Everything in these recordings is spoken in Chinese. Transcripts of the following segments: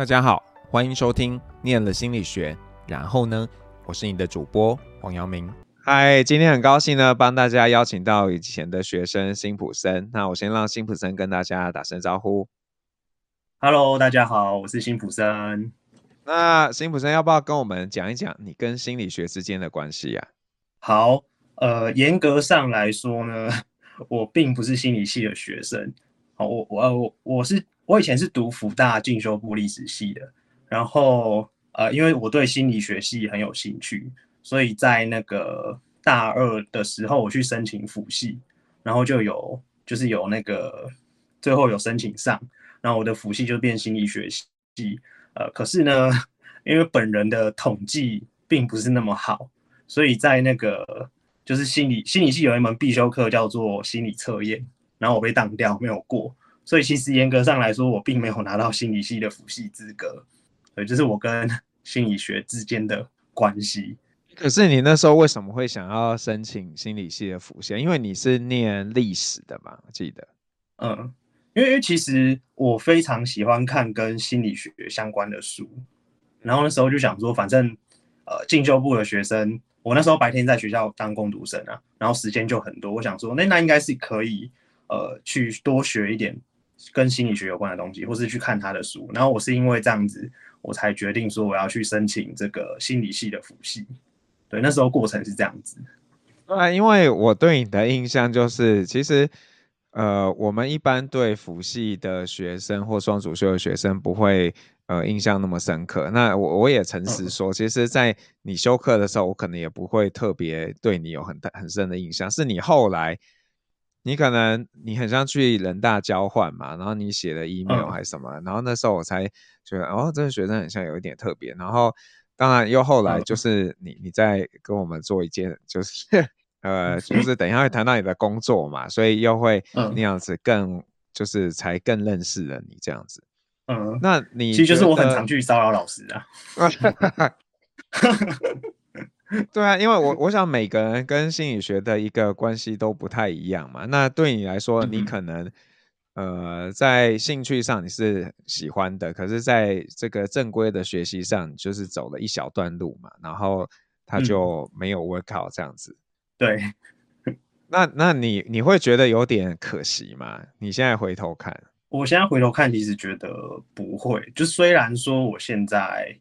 大家好，欢迎收听《念了心理学》，然后呢，我是你的主播黄阳明。嗨，今天很高兴呢，帮大家邀请到以前的学生辛普森。那我先让辛普森跟大家打声招呼。Hello，大家好，我是辛普森。那辛普森要不要跟我们讲一讲你跟心理学之间的关系呀？好，呃，严格上来说呢，我并不是心理系的学生。好，我我我我是我以前是读辅大进修部历史系的，然后呃，因为我对心理学系很有兴趣。所以在那个大二的时候，我去申请辅系，然后就有就是有那个最后有申请上，然后我的辅系就变心理学系。呃，可是呢，因为本人的统计并不是那么好，所以在那个就是心理心理系有一门必修课叫做心理测验，然后我被当掉没有过，所以其实严格上来说，我并没有拿到心理系的辅系资格。所以这是我跟心理学之间的关系。可是你那时候为什么会想要申请心理系的辅系？因为你是念历史的嘛，我记得。嗯，因为其实我非常喜欢看跟心理学相关的书，然后那时候就想说，反正呃进修部的学生，我那时候白天在学校当工读生啊，然后时间就很多，我想说，那那应该是可以呃去多学一点跟心理学有关的东西，或是去看他的书。然后我是因为这样子，我才决定说我要去申请这个心理系的辅系。对，那时候过程是这样子。对，因为我对你的印象就是，其实，呃，我们一般对辅系的学生或双主修的学生不会，呃，印象那么深刻。那我我也诚实说，其实，在你修课的时候，我可能也不会特别对你有很大很深的印象。是你后来，你可能你很像去人大交换嘛，然后你写的 email 还是什么，然后那时候我才觉得，哦，这个学生很像有一点特别，然后。当然，又后来就是你，你在跟我们做一件，就是 呃，就是等一下会谈到你的工作嘛，所以又会那样子更，就是才更认识了你这样子。嗯，那你其实就是我很常去骚扰老师啊。对啊，因为我我想每个人跟心理学的一个关系都不太一样嘛。那对你来说，你可能。呃，在兴趣上你是喜欢的，可是在这个正规的学习上，就是走了一小段路嘛，然后他就没有 work out 这样子。嗯、对，那那你你会觉得有点可惜吗？你现在回头看，我现在回头看，其实觉得不会。就虽然说我现在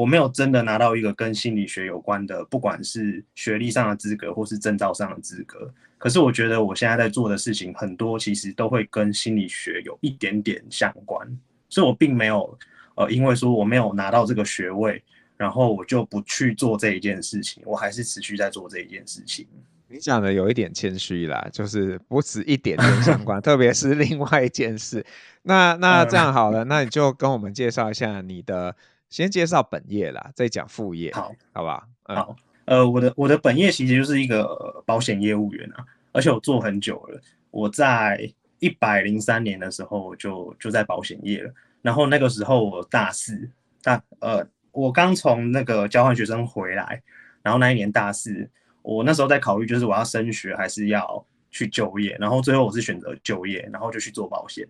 我没有真的拿到一个跟心理学有关的，不管是学历上的资格或是证照上的资格。可是我觉得我现在在做的事情很多，其实都会跟心理学有一点点相关，所以我并没有呃，因为说我没有拿到这个学位，然后我就不去做这一件事情，我还是持续在做这一件事情。你讲的有一点谦虚啦，就是不止一点点相关，特别是另外一件事。那那这样好了，那你就跟我们介绍一下你的，先介绍本业啦，再讲副业，好，好吧？嗯、好。呃，我的我的本业其实就是一个保险业务员啊，而且我做很久了。我在一百零三年的时候就就在保险业了，然后那个时候我大四，大呃，我刚从那个交换学生回来，然后那一年大四，我那时候在考虑就是我要升学还是要去就业，然后最后我是选择就业，然后就去做保险。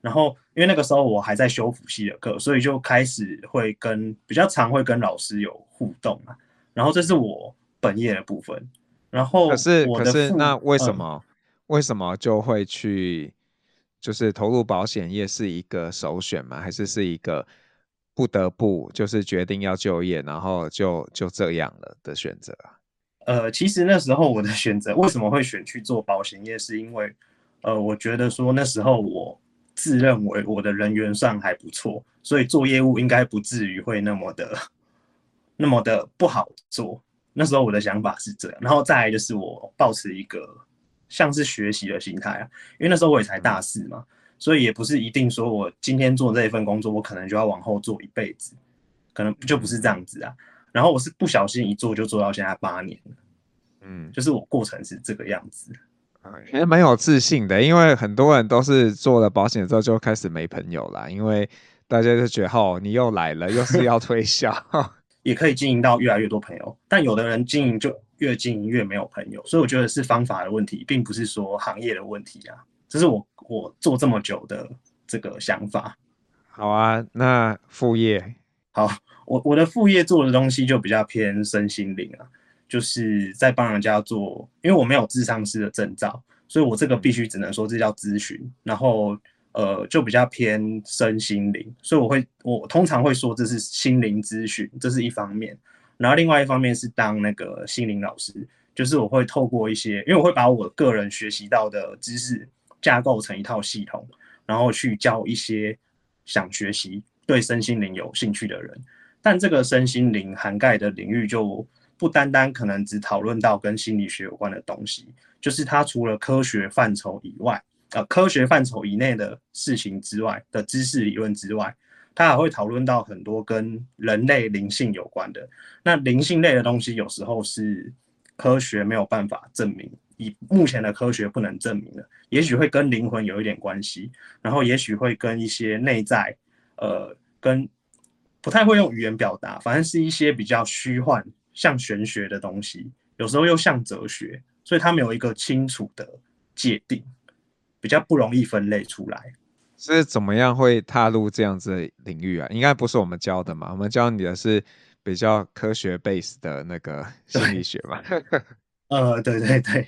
然后因为那个时候我还在修辅系的课，所以就开始会跟比较常会跟老师有互动啊。然后这是我本业的部分，然后可是可是那为什么、嗯、为什么就会去就是投入保险业是一个首选吗？还是是一个不得不就是决定要就业，然后就就这样了的选择？呃，其实那时候我的选择为什么会选去做保险业，是因为呃，我觉得说那时候我自认为我的人缘算还不错，所以做业务应该不至于会那么的。那么的不好做，那时候我的想法是这样，然后再来就是我保持一个像是学习的心态啊，因为那时候我也才大四嘛，所以也不是一定说我今天做这一份工作，我可能就要往后做一辈子，可能就不是这样子啊。然后我是不小心一做就做到现在八年了，嗯，就是我过程是这个样子，也蛮有自信的，因为很多人都是做了保险之后就开始没朋友啦，因为大家就觉得哦，你又来了，又是要推销。也可以经营到越来越多朋友，但有的人经营就越经营越没有朋友，所以我觉得是方法的问题，并不是说行业的问题啊。这是我我做这么久的这个想法。好啊，那副业，好，我我的副业做的东西就比较偏身心灵啊，就是在帮人家做，因为我没有智商师的证照，所以我这个必须只能说这叫咨询，然后呃就比较偏身心灵，所以我会我通常会说这是心灵咨询，这是一方面，然后另外一方面是当那个心灵老师，就是我会透过一些，因为我会把我个人学习到的知识架构成一套系统。然后去教一些想学习、对身心灵有兴趣的人，但这个身心灵涵盖的领域就不单单可能只讨论到跟心理学有关的东西，就是它除了科学范畴以外，呃，科学范畴以内的事情之外的知识理论之外，它还会讨论到很多跟人类灵性有关的。那灵性类的东西有时候是科学没有办法证明。以目前的科学不能证明的，也许会跟灵魂有一点关系，然后也许会跟一些内在，呃，跟不太会用语言表达，反正是一些比较虚幻、像玄学的东西，有时候又像哲学，所以它没有一个清楚的界定，比较不容易分类出来。是怎么样会踏入这样子的领域啊？应该不是我们教的嘛？我们教你的是比较科学 base 的那个心理学嘛？呃，对对对，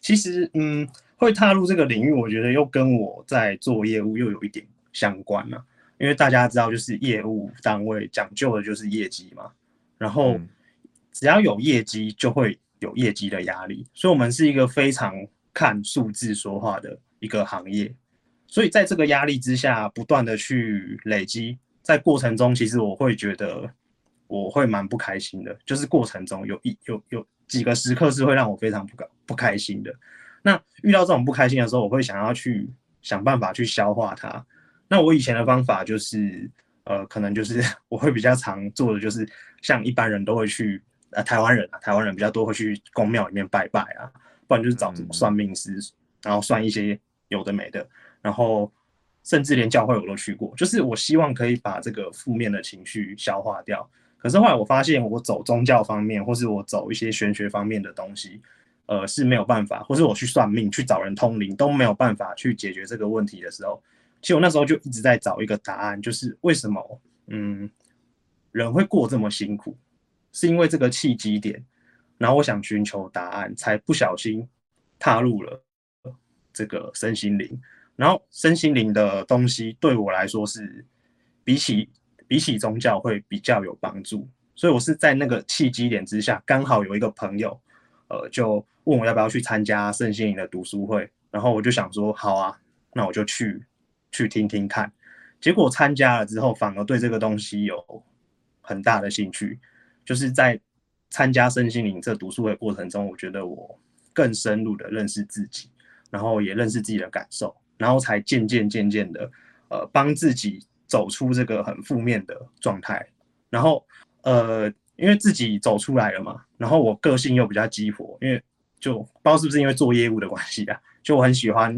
其实嗯，会踏入这个领域，我觉得又跟我在做业务又有一点相关了，因为大家知道，就是业务单位讲究的就是业绩嘛，然后只要有业绩，就会有业绩的压力，所以我们是一个非常看数字说话的一个行业，所以在这个压力之下，不断的去累积，在过程中，其实我会觉得我会蛮不开心的，就是过程中有一有有。几个时刻是会让我非常不高不开心的。那遇到这种不开心的时候，我会想要去想办法去消化它。那我以前的方法就是，呃，可能就是 我会比较常做的，就是像一般人都会去，呃，台湾人啊，台湾人比较多会去公庙里面拜拜啊，不然就是找什么算命师，然后算一些有的没的，然后甚至连教会我都去过，就是我希望可以把这个负面的情绪消化掉。可是后来我发现，我走宗教方面，或是我走一些玄学方面的东西，呃，是没有办法，或是我去算命、去找人通灵都没有办法去解决这个问题的时候，其实我那时候就一直在找一个答案，就是为什么，嗯，人会过这么辛苦，是因为这个契机点，然后我想寻求答案，才不小心踏入了这个身心灵，然后身心灵的东西对我来说是比起。比起宗教会比较有帮助，所以我是在那个契机点之下，刚好有一个朋友，呃，就问我要不要去参加身心灵的读书会，然后我就想说，好啊，那我就去去听听看。结果参加了之后，反而对这个东西有很大的兴趣，就是在参加身心灵这读书会过程中，我觉得我更深入的认识自己，然后也认识自己的感受，然后才渐渐渐渐的，呃，帮自己。走出这个很负面的状态，然后呃，因为自己走出来了嘛，然后我个性又比较激活，因为就不知道是不是因为做业务的关系啊，就我很喜欢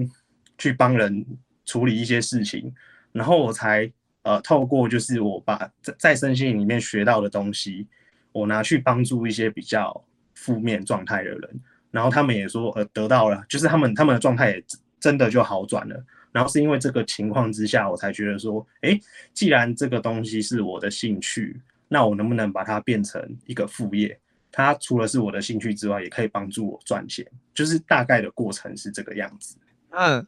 去帮人处理一些事情，然后我才呃透过就是我把在在身心里面学到的东西，我拿去帮助一些比较负面状态的人，然后他们也说呃得到了，就是他们他们的状态也真的就好转了。然后是因为这个情况之下，我才觉得说，哎，既然这个东西是我的兴趣，那我能不能把它变成一个副业？它除了是我的兴趣之外，也可以帮助我赚钱。就是大概的过程是这个样子。那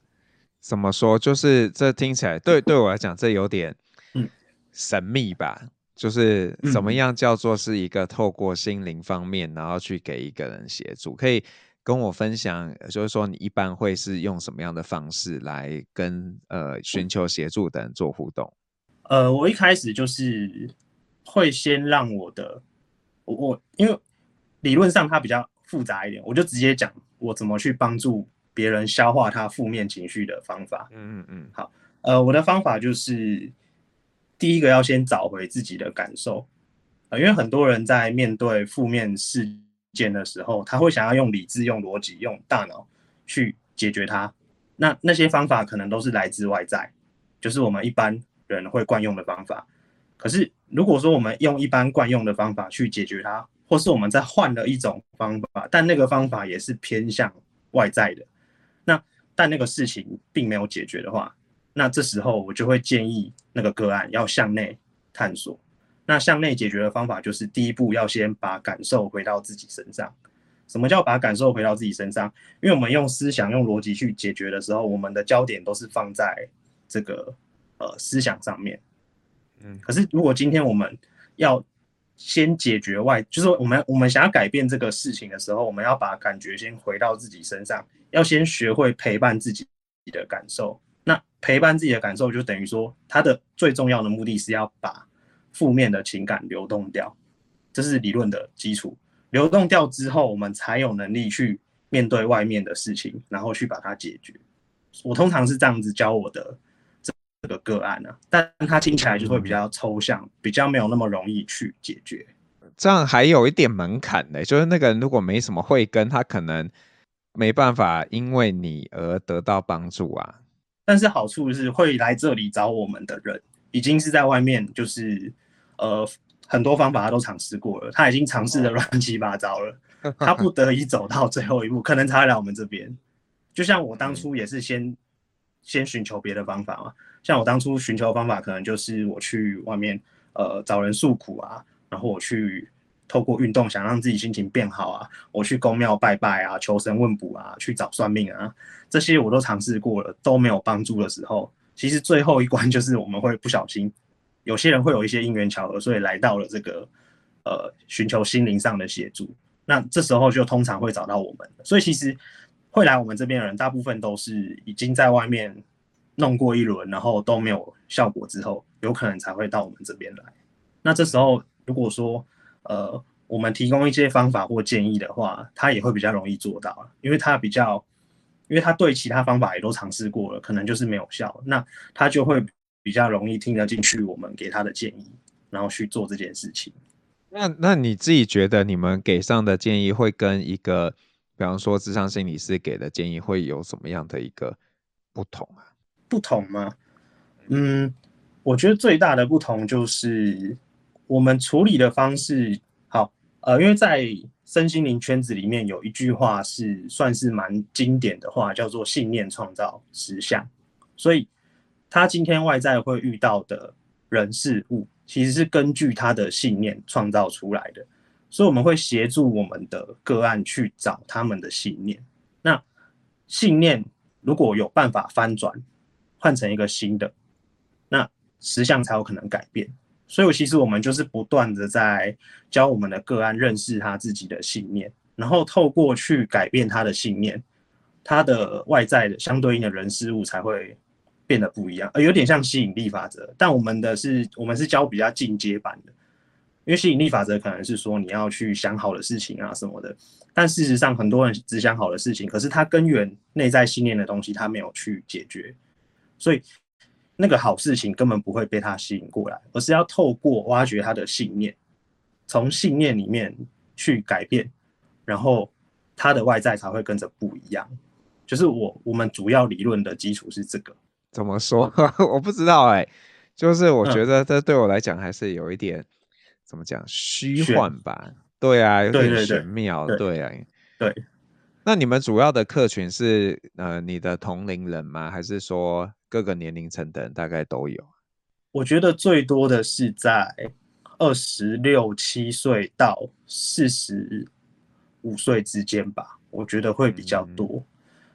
怎么说？就是这听起来对对我来讲，这有点嗯神秘吧？嗯、就是怎么样叫做是一个透过心灵方面，然后去给一个人协助，可以。跟我分享，就是说你一般会是用什么样的方式来跟呃寻求协助的人做互动？呃，我一开始就是会先让我的我我因为理论上它比较复杂一点，我就直接讲我怎么去帮助别人消化他负面情绪的方法。嗯嗯嗯。好，呃，我的方法就是第一个要先找回自己的感受，呃，因为很多人在面对负面事件的时候，他会想要用理智、用逻辑、用大脑去解决它。那那些方法可能都是来自外在，就是我们一般人会惯用的方法。可是如果说我们用一般惯用的方法去解决它，或是我们再换了一种方法，但那个方法也是偏向外在的，那但那个事情并没有解决的话，那这时候我就会建议那个个案要向内探索。那向内解决的方法就是第一步要先把感受回到自己身上。什么叫把感受回到自己身上？因为我们用思想、用逻辑去解决的时候，我们的焦点都是放在这个呃思想上面。嗯，可是如果今天我们要先解决外，就是我们我们想要改变这个事情的时候，我们要把感觉先回到自己身上，要先学会陪伴自己的感受。那陪伴自己的感受，就等于说，它的最重要的目的是要把负面的情感流动掉，这是理论的基础。流动掉之后，我们才有能力去面对外面的事情，然后去把它解决。我通常是这样子教我的这个个案呢、啊，但它听起来就会比较抽象，比较没有那么容易去解决。这样还有一点门槛的，就是那个人如果没什么慧根，他可能没办法因为你而得到帮助啊。但是好处是会来这里找我们的人，已经是在外面，就是呃。很多方法他都尝试过了，他已经尝试的乱七八糟了，他不得已走到最后一步，可能才会来我们这边。就像我当初也是先先寻求别的方法嘛，像我当初寻求的方法，可能就是我去外面呃找人诉苦啊，然后我去透过运动想让自己心情变好啊，我去宫庙拜拜啊，求神问卜啊，去找算命啊，这些我都尝试过了，都没有帮助的时候，其实最后一关就是我们会不小心。有些人会有一些因缘巧合，所以来到了这个呃寻求心灵上的协助。那这时候就通常会找到我们。所以其实会来我们这边的人，大部分都是已经在外面弄过一轮，然后都没有效果之后，有可能才会到我们这边来。那这时候如果说呃我们提供一些方法或建议的话，他也会比较容易做到，因为他比较，因为他对其他方法也都尝试过了，可能就是没有效，那他就会。比较容易听得进去我们给他的建议，然后去做这件事情。那那你自己觉得你们给上的建议会跟一个，比方说智商心理师给的建议会有什么样的一个不同啊？不同吗？嗯，我觉得最大的不同就是我们处理的方式。好，呃，因为在身心灵圈子里面有一句话是算是蛮经典的话，叫做“信念创造实相”，所以。他今天外在会遇到的人事物，其实是根据他的信念创造出来的，所以我们会协助我们的个案去找他们的信念。那信念如果有办法翻转，换成一个新的，那实相才有可能改变。所以其实我们就是不断的在教我们的个案认识他自己的信念，然后透过去改变他的信念，他的外在的相对应的人事物才会。变得不一样，呃，有点像吸引力法则，但我们的是，我们是教比较进阶版的，因为吸引力法则可能是说你要去想好的事情啊什么的，但事实上很多人只想好的事情，可是他根源内在信念的东西他没有去解决，所以那个好事情根本不会被他吸引过来，而是要透过挖掘他的信念，从信念里面去改变，然后他的外在才会跟着不一样。就是我我们主要理论的基础是这个。怎么说？我不知道哎、欸，就是我觉得这对我来讲还是有一点、嗯、怎么讲虚幻吧？对啊，有点玄妙。对，对，对，对啊，对。那你们主要的客群是呃你的同龄人吗？还是说各个年龄层的人大概都有？我觉得最多的是在二十六七岁到四十五岁之间吧，我觉得会比较多。嗯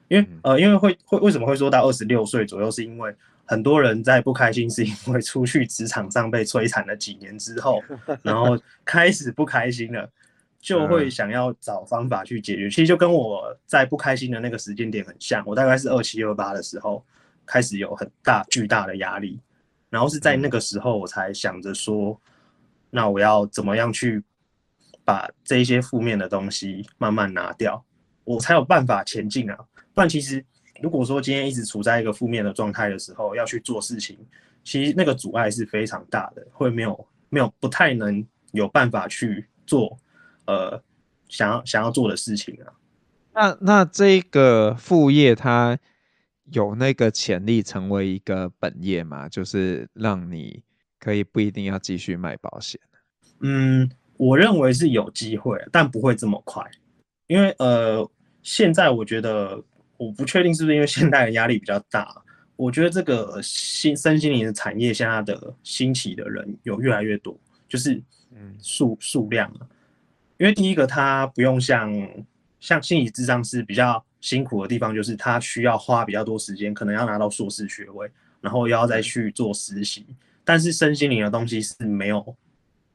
因为呃，因为会会为什么会说到二十六岁左右？是因为很多人在不开心，是因为出去职场上被摧残了几年之后，然后开始不开心了，就会想要找方法去解决。其实就跟我在不开心的那个时间点很像，我大概是二七二八的时候开始有很大巨大的压力，然后是在那个时候我才想着说，那我要怎么样去把这一些负面的东西慢慢拿掉，我才有办法前进啊。不然，其实如果说今天一直处在一个负面的状态的时候，要去做事情，其实那个阻碍是非常大的，会没有没有不太能有办法去做，呃，想要想要做的事情啊。那那这个副业它有那个潜力成为一个本业吗？就是让你可以不一定要继续卖保险。嗯，我认为是有机会，但不会这么快，因为呃，现在我觉得。我不确定是不是因为现代的压力比较大，我觉得这个新身心灵的产业现在的兴起的人有越来越多，就是嗯数数量啊，因为第一个它不用像像心理智商是比较辛苦的地方，就是他需要花比较多时间，可能要拿到硕士学位，然后要再去做实习。但是身心灵的东西是没有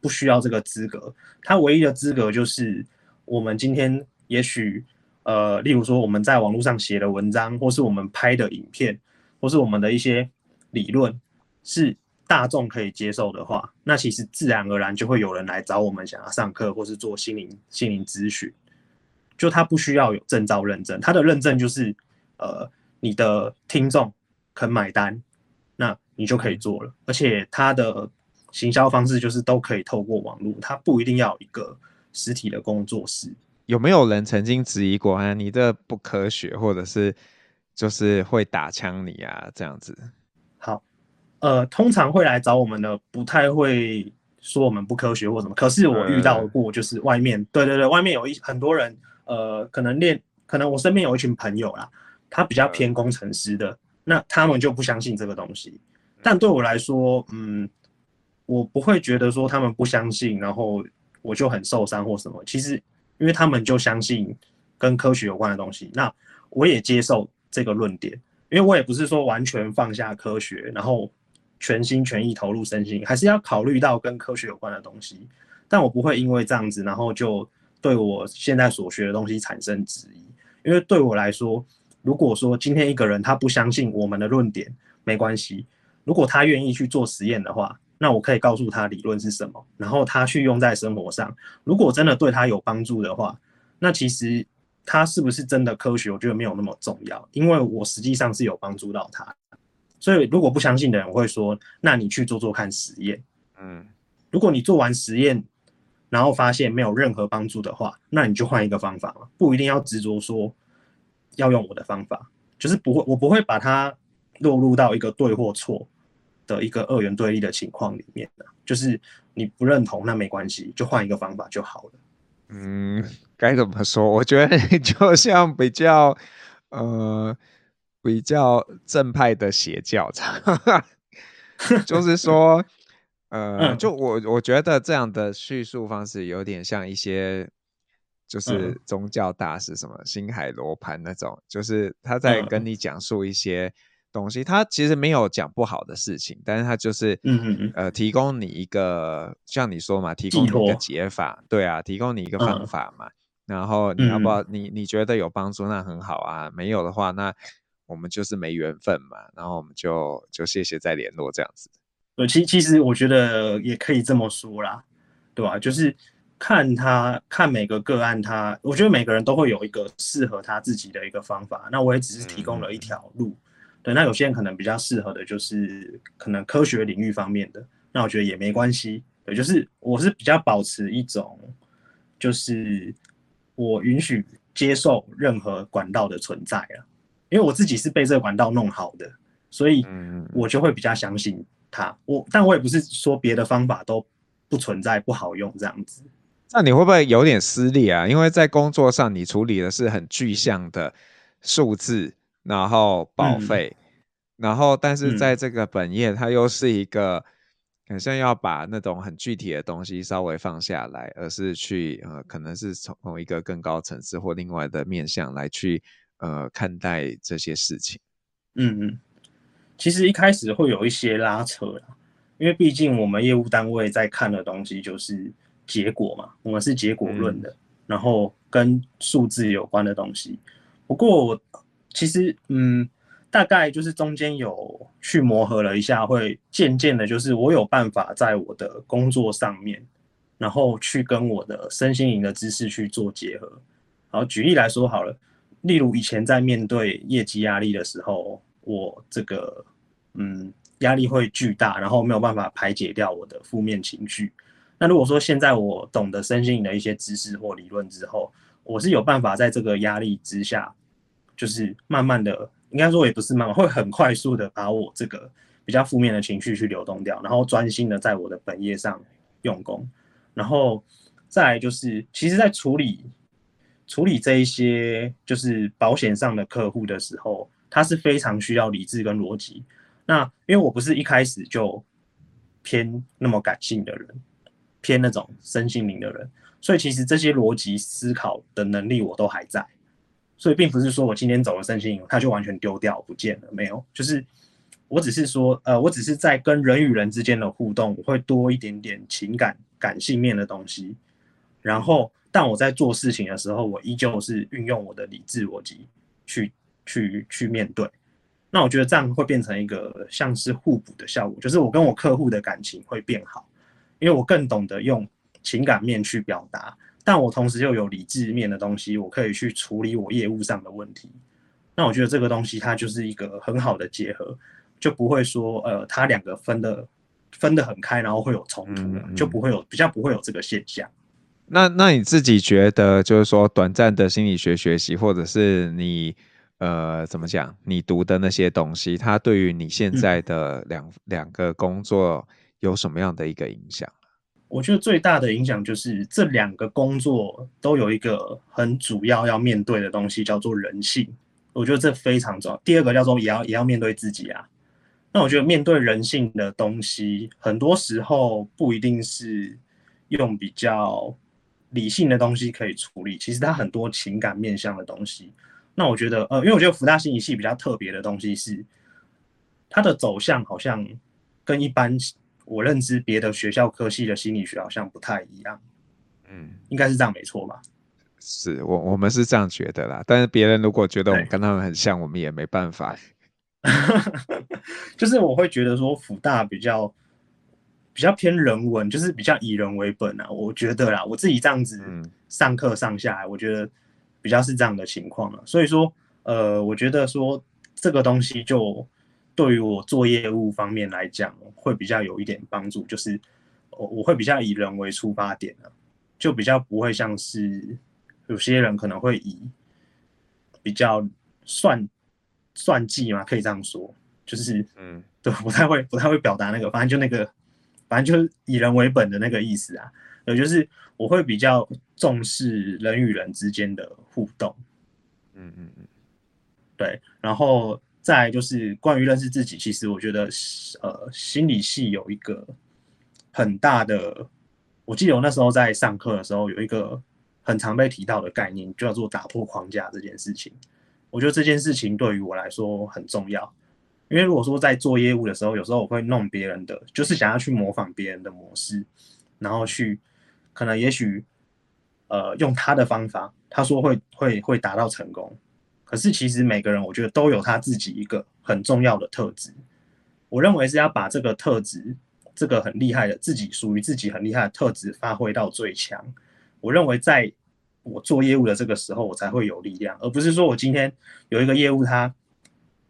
不需要这个资格，他唯一的资格就是我们今天也许呃，例如说我们在网络上写的文章，或是我们拍的影片。或是我们的一些理论是大众可以接受的话，那其实自然而然就会有人来找我们想要上课或是做心灵心灵咨询。就他不需要有证照认证，他的认证就是呃你的听众肯买单，那你就可以做了。而且他的行销方式就是都可以透过网络，他不一定要有一个实体的工作室。有没有人曾经质疑过啊？你这不科学，或者是？就是会打枪你啊，这样子。好，呃，通常会来找我们的，不太会说我们不科学或什么。可是我遇到过，就是外面，对对对，外面有一很多人，呃，可能练，可能我身边有一群朋友啦，他比较偏工程师的，那他们就不相信这个东西。但对我来说，嗯，我不会觉得说他们不相信，然后我就很受伤或什么。其实，因为他们就相信跟科学有关的东西，那我也接受。这个论点，因为我也不是说完全放下科学，然后全心全意投入身心，还是要考虑到跟科学有关的东西。但我不会因为这样子，然后就对我现在所学的东西产生质疑。因为对我来说，如果说今天一个人他不相信我们的论点，没关系。如果他愿意去做实验的话，那我可以告诉他理论是什么，然后他去用在生活上。如果真的对他有帮助的话，那其实。他是不是真的科学？我觉得没有那么重要，因为我实际上是有帮助到他。所以如果不相信的人，我会说：那你去做做看实验。嗯，如果你做完实验，然后发现没有任何帮助的话，那你就换一个方法了，不一定要执着说要用我的方法，就是不会，我不会把它落入到一个对或错的一个二元对立的情况里面的。就是你不认同，那没关系，就换一个方法就好了。嗯。该怎么说？我觉得 就像比较呃比较正派的邪教，就是说呃，就。我我觉得这样的叙述方式有点像一些就是。宗教大师，什么星海罗盘那种，就是他在跟你。讲述一些。东西，他其实没有讲不好的事情，但是他就是，嗯嗯嗯，呃，提供你一个，像你说嘛，提供你一个解法，对啊，提供你一个方。法嘛，嗯、然后你要不要，你你觉得有帮助，那很好啊，没有的话，那我们就是没缘分嘛，然后我们就就谢谢再联络这样子。对，其其实我觉得也可以这么说啦，对吧？就是看他看每个个案他，他我觉得每个人都会有一个适合他自己的一个方法，那我也只是提供了一条路。嗯对，那有些人可能比较适合的就是可能科学领域方面的，那我觉得也没关系。对，就是我是比较保持一种，就是我允许接受任何管道的存在啊，因为我自己是被这个管道弄好的，所以我就会比较相信它。我，但我也不是说别的方法都不存在不好用这样子。那你会不会有点私利啊？因为在工作上你处理的是很具象的数字。然后保费，嗯、然后但是在这个本业，它又是一个好像要把那种很具体的东西稍微放下来，而是去呃，可能是从一个更高层次或另外的面向来去呃看待这些事情。嗯嗯，其实一开始会有一些拉扯啦，因为毕竟我们业务单位在看的东西就是结果嘛，我们是结果论的，嗯、然后跟数字有关的东西。不过我。其实，嗯，大概就是中间有去磨合了一下，会渐渐的，就是我有办法在我的工作上面，然后去跟我的身心灵的知识去做结合。好，举例来说好了，例如以前在面对业绩压力的时候，我这个，嗯，压力会巨大，然后没有办法排解掉我的负面情绪。那如果说现在我懂得身心灵的一些知识或理论之后，我是有办法在这个压力之下。就是慢慢的，应该说也不是慢慢，会很快速的把我这个比较负面的情绪去流动掉，然后专心的在我的本业上用功，然后再来就是，其实在处理处理这一些就是保险上的客户的时候，它是非常需要理智跟逻辑。那因为我不是一开始就偏那么感性的人，偏那种身心灵的人，所以其实这些逻辑思考的能力我都还在。所以并不是说我今天走了身心灵，它就完全丢掉不见了，没有，就是我只是说，呃，我只是在跟人与人之间的互动，我会多一点点情感感性面的东西。然后，但我在做事情的时候，我依旧是运用我的理智逻辑去去去面对。那我觉得这样会变成一个像是互补的效果，就是我跟我客户的感情会变好，因为我更懂得用情感面去表达，但我同时又有理智面的东西，我可以去处理我业务上的问题。那我觉得这个东西它就是一个很好的结合，就不会说呃，它两个分的分得很开，然后会有冲突，嗯嗯，就不会有比较不会有这个现象。那那你自己觉得，就是说短暂的心理学学习，或者是你呃怎么讲，你读的那些东西，它对于你现在的两、嗯、两个工作有什么样的一个影响？我觉得最大的影响就是这两个工作都有一个很主要要面对的东西，叫做人性。我觉得这非常重要。第二个叫做也要也要面对自己啊。那我觉得面对人性的东西，很多时候不一定是用比较。理性的东西可以处理，其实它很多情感面向的东西。那我觉得，呃，因为我觉得福大心理系比较特别的东西是，它的走向好像跟一般我认知别的学校科系的心理学好像不太一样。嗯，应该是这样没错吧？是我我们是这样觉得啦，但是别人如果觉得我们跟他们很像，我们也没办法。就是我会觉得说福大比较。比较偏人文，就是比较以人为本啊，我觉得啦，我自己这样子上课上下来，我觉得比较是这样的情况了。所以说，呃，我觉得说这个东西就对于我做业务方面来讲，会比较有一点帮助，就是我我会比较以人为出发点的，就比较不会像是有些人可能会以比较算算计嘛，可以这样说，就是嗯，对，不太会不太会表达那个，反正就那个。反正就是以人为本的那个意思啊，也就是我会比较重视人与人之间的互动，嗯嗯嗯，对，然后再就是关于认识自己，其实我觉得呃心理系有一个很大的，我记得我那时候在上课的时候有一个很常被提到的概念，就叫做打破框架这件事情，我觉得这件事情对于我来说很重要。因为如果说在做业务的时候，有时候我会弄别人的，就是想要去模仿别人的模式，然后去可能也许呃用他的方法，他说会会会达到成功，可是其实每个人我觉得都有他自己一个很重要的特质，我认为是要把这个特质，这个很厉害的自己属于自己很厉害的特质发挥到最强。我认为在我做业务的这个时候，我才会有力量，而不是说我今天有一个业务他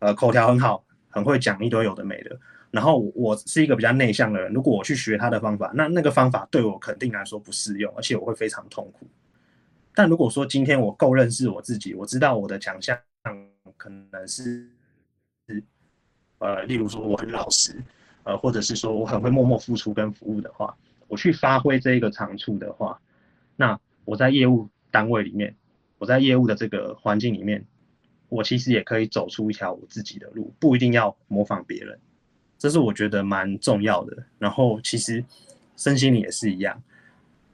呃口条很好。很会讲一堆有的没的，然后我是一个比较内向的人，如果我去学他的方法，那那个方法对我肯定来说不适用，而且我会非常痛苦。但如果说今天我够认识我自己，我知道我的强项可能是，呃，例如说我很老实，呃，或者是说我很会默默付出跟服务的话，我去发挥这一个长处的话，那我在业务单位里面，我在业务的这个环境里面。我其实也可以走出一条我自己的路，不一定要模仿别人，这是我觉得蛮重要的。然后其实身心灵也是一样，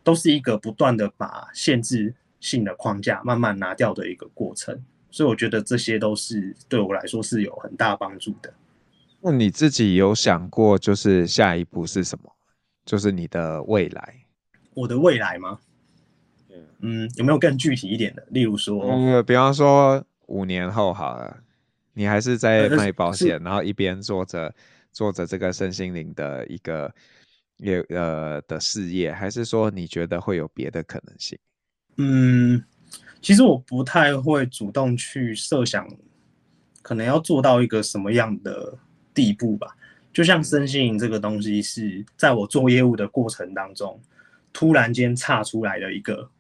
都是一个不断的把限制性的框架慢慢拿掉的一个过程。所以我觉得这些都是对我来说是有很大帮助的。那你自己有想过，就是下一步是什么？就是你的未来？我的未来吗？嗯，有没有更具体一点的？例如说，嗯，比方说。五年后好了，你还是在卖保险，然后一边做着做着这个身心灵的一个业呃的事业，还是说你觉得会有别的可能性？嗯，其实我不太会主动去设想，可能要做到一个什么样的地步吧。就像身心灵这个东西，是在我做业务的过程当中，突然间岔出来的一个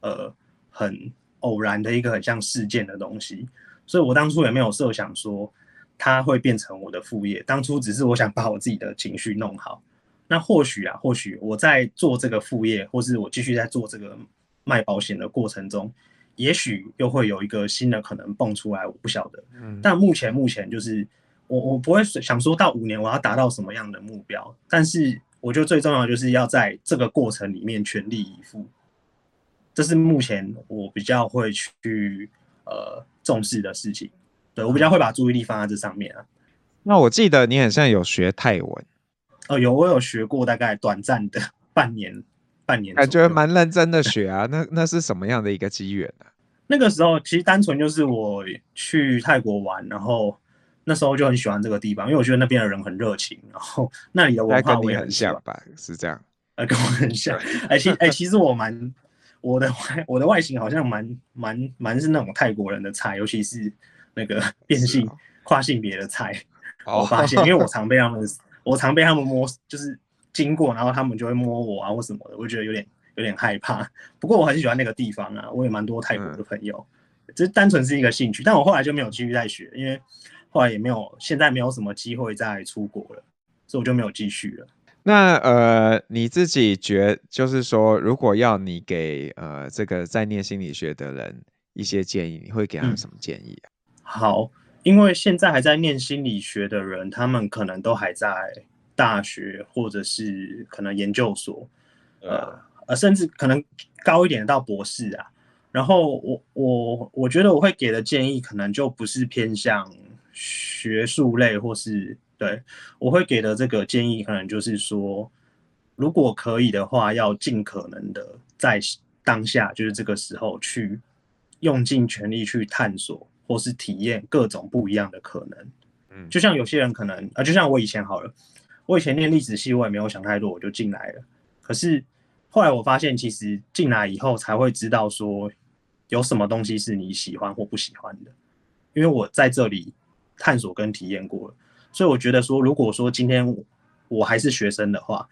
呃很。偶然的一个很像事件的东西，所以我当初也没有设想说它会变成我的副业。当初只是我想把我自己的情绪弄好。那或许啊，或许我在做这个副业，或是我继续在做这个卖保险的过程中，也许又会有一个新的可能蹦出来，我不晓得。嗯，但目前目前就是我我不会想说到五年我要达到什么样的目标，但是我觉得最重要就是要在这个过程里面全力以赴，这是目前我比较会去呃重视的事情。对，我比较会把注意力放在这上面啊。那我记得你好像有学泰文。哦，有，我有学过，大概短暂的半年，半年，感觉蛮认真的学啊。那那是什么样的一个机缘呢？那个时候其实单纯就是我去泰国玩，然后那时候就很喜欢这个地方，因为我觉得那边的人很热情，然后那里的文化我也很，很像吧，是这样。呃，跟我很像。哎，其哎，其实我蛮我的外我的外形好像蛮蛮蛮是那种泰国人的菜，尤其是那个变性、哦、跨性别的菜。哦、我发现，因为我常被他们。我常被他们摸，就是经过，然后他们就会摸我啊，或什么的，我觉得有点有点害怕。不过我很喜欢那个地方啊，我也蛮多泰国的朋友，这、嗯、单纯是一个兴趣。但我后来就没有继续再学，因为后来也没有，现在没有什么机会再出国了，所以我就没有继续了。那呃，你自己觉就是说，如果要你给呃这个在念心理学的人一些建议，你会给他们什么建议啊？嗯、好。因为现在还在念心理学的人，他们可能都还在大学或者是可能研究所，呃呃，甚至可能高一点到博士啊。然后我我我觉得我会给的建议，可能就不是偏向学术类，或是对我会给的这个建议，可能就是说，如果可以的话，要尽可能的在当下，就是这个时候去用尽全力去探索。或是体验各种不一样的可能，嗯，就像有些人可能啊，就像我以前好了，我以前念历史系，我也没有想太多，我就进来了。可是后来我发现，其实进来以后才会知道说，有什么东西是你喜欢或不喜欢的，因为我在这里探索跟体验过了，所以我觉得说，如果说今天我还是学生的话，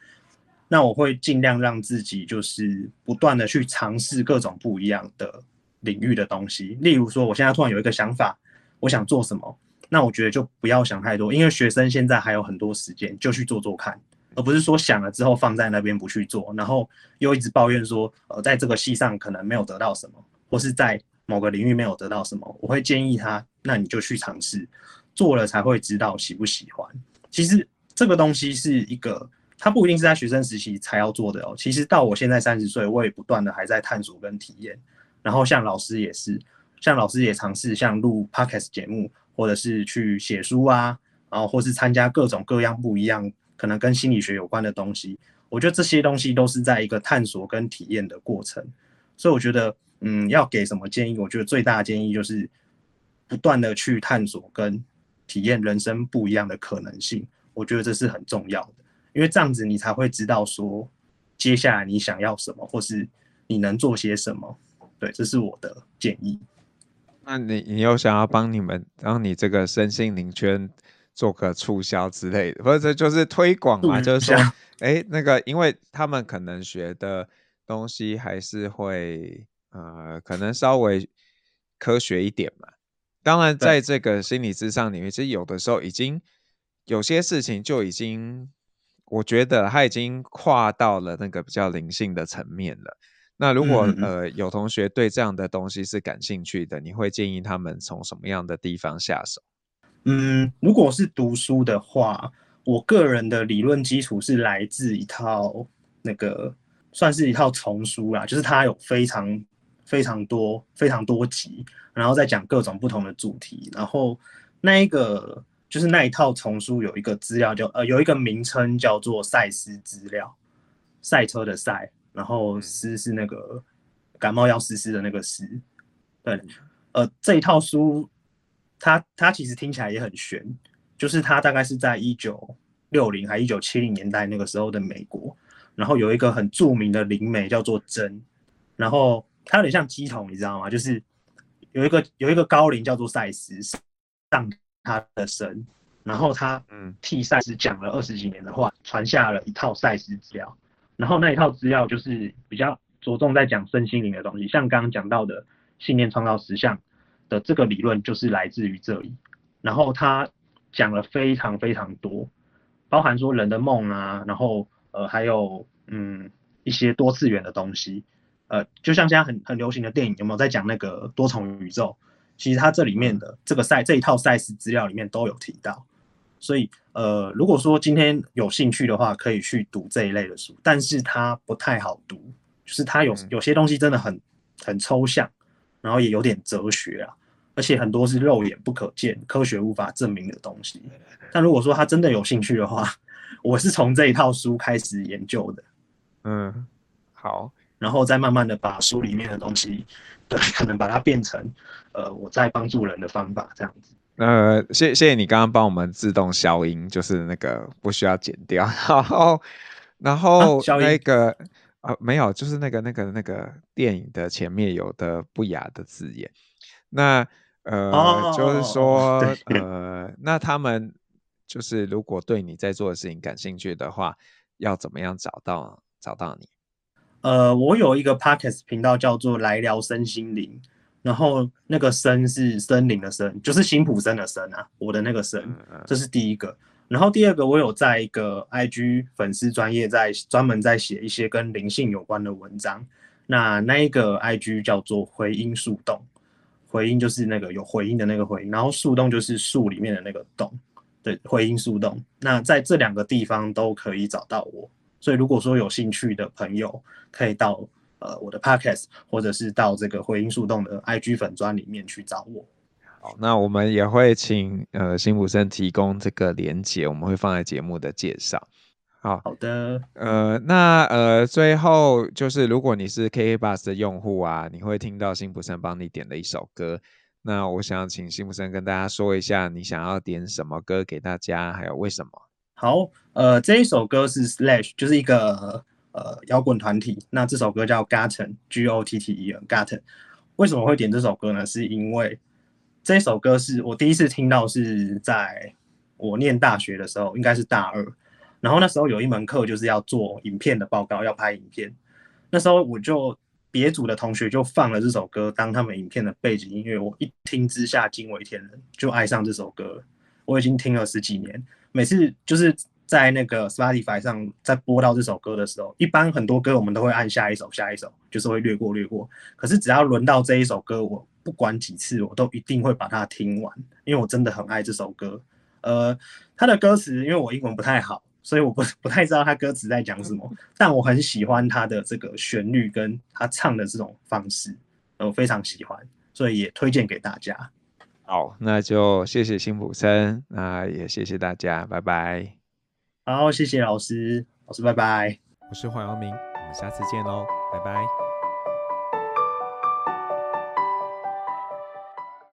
那我会尽量让自己就是不断的去尝试各种不一样的。领域的东西，例如说，我现在突然有一个想法，我想做什么，那我觉得就不要想太多，因为学生现在还有很多时间，就去做做看，而不是说想了之后放在那边不去做，然后又一直抱怨说，呃，在这个系上可能没有得到什么，或是在某个领域没有得到什么。我会建议他，那你就去尝试，做了才会知道喜不喜欢。其实这个东西是一个，它不一定是在学生时期才要做的哦。其实到我现在三十岁，我也不断的还在探索跟体验。然后像老师也是，像老师也尝试像录 podcast 节目，或者是去写书啊，然后或是参加各种各样不一样，可能跟心理学有关的东西。我觉得这些东西都是在一个探索跟体验的过程。所以我觉得，嗯，要给什么建议？我觉得最大的建议就是不断的去探索跟体验人生不一样的可能性。我觉得这是很重要的，因为这样子你才会知道说接下来你想要什么，或是你能做些什么。对，这是我的建议。那你你有想要帮你们，让你这个身心灵圈做个促销之类的，或者就是推广嘛？就是说，哎，那个，因为他们可能学的东西还是会呃，可能稍微科学一点嘛。当然，在这个心理咨商里面，其实有的时候已经有些事情就已经，我觉得他已经跨到了那个比较灵性的层面了。那如果、嗯、呃有同学对这样的东西是感兴趣的，你会建议他们从什么样的地方下手？嗯，如果是读书的话，我个人的理论基础是来自一套那个算是一套丛书啦，就是它有非常非常多非常多集，然后再讲各种不同的主题，然后那一个就是那一套丛书有一个资料叫呃有一个名称叫做赛斯资料，赛车的赛。然后诗是那个感冒药斯斯的那个诗，对，呃，这一套书，它它其实听起来也很悬，就是它大概是在一九六零还一九七零年代那个时候的美国，然后有一个很著名的灵媒叫做珍，然后它有点像鸡桶，你知道吗？就是有一个有一个高龄叫做赛斯上他的神，然后他嗯替赛斯讲了二十几年的话，传下了一套赛斯资料。然后那一套资料就是比较着重在讲身心灵的东西，像刚刚讲到的信念创造实相的这个理论就是来自于这里。然后他讲了非常非常多，包含说人的梦啊，然后呃还有嗯一些多次元的东西，呃，就像现在很很流行的电影，有没有在讲那个多重宇宙？其实它这里面的这个赛这一套赛事资料里面都有提到。所以，呃，如果说今天有兴趣的话，可以去读这一类的书，但是它不太好读，就是它有有些东西真的很很抽象，然后也有点哲学啊，而且很多是肉眼不可见、科学无法证明的东西。但如果说他真的有兴趣的话，我是从这一套书开始研究的。嗯，好，然后再慢慢的把书里面的东西，对，可能把它变成，呃，我在帮助人的方法这样子。呃，谢谢谢你刚刚帮我们自动消音，就是那个不需要剪掉。然后，然后那个啊，呃，没有，就是那个那个那个电影的前面有的不雅的字眼。那呃，哦，就是说呃，那他们就是如果对你在做的事情感兴趣的话，要怎么样找到找到你？呃，我有一个 Podcast 频道叫做来聊身心灵。然后那个森是森林的森，就是辛普森的森啊，我的那个森，这是第一个。然后第二个，我有在一个 IG 粉丝专业在专门在写一些跟灵性有关的文章。那那一个 IG 叫做回音树洞，回音就是那个有回音的那个回音，然后树洞就是树里面的那个洞，对，回音树洞。那在这两个地方都可以找到我，所以如果说有兴趣的朋友可以到。呃，我的 podcast，或者是到这个回音树洞的 IG 粉专里面去找我。好，那我们也会请呃辛普森提供这个连接，我们会放在节目的介绍。好，好的。呃，那呃最后就是如果你是 KK Bus 的用户啊，你会听到辛普森帮你点的一首歌。那我想请辛普森跟大家说一下，你想要点什么歌给大家，还有为什么？好，呃，这一首歌是 Slash，就是一个。呃，摇滚团体，那这首歌叫 Gotten，G O T T E N Gotten。为什么会点这首歌呢？是因为这首歌是我第一次听到，是在我念大学的时候，应该是大二。然后那时候有一门课就是要做影片的报告，要拍影片。那时候我就别组的同学就放了这首歌当他们影片的背景音乐，我一听之下惊为天人，就爱上这首歌。我已经听了十几年，每次就是。在那个 Spotify 上，在播到这首歌的时候，一般很多歌我们都会按下一首，下一首就是会略过略过。可是只要轮到这一首歌，我不管几次，我都一定会把它听完，因为我真的很爱这首歌。呃，它的歌词，因为我英文不太好，所以我不 不太知道它歌词在讲什么，但我很喜欢它的这个旋律跟它唱的这种方式，我非常喜欢，所以也推荐给大家。好，那就谢谢辛普森，那也谢谢大家，拜拜。好，谢谢老师，老师拜拜。我是黄阳明，我们下次见喽，拜拜。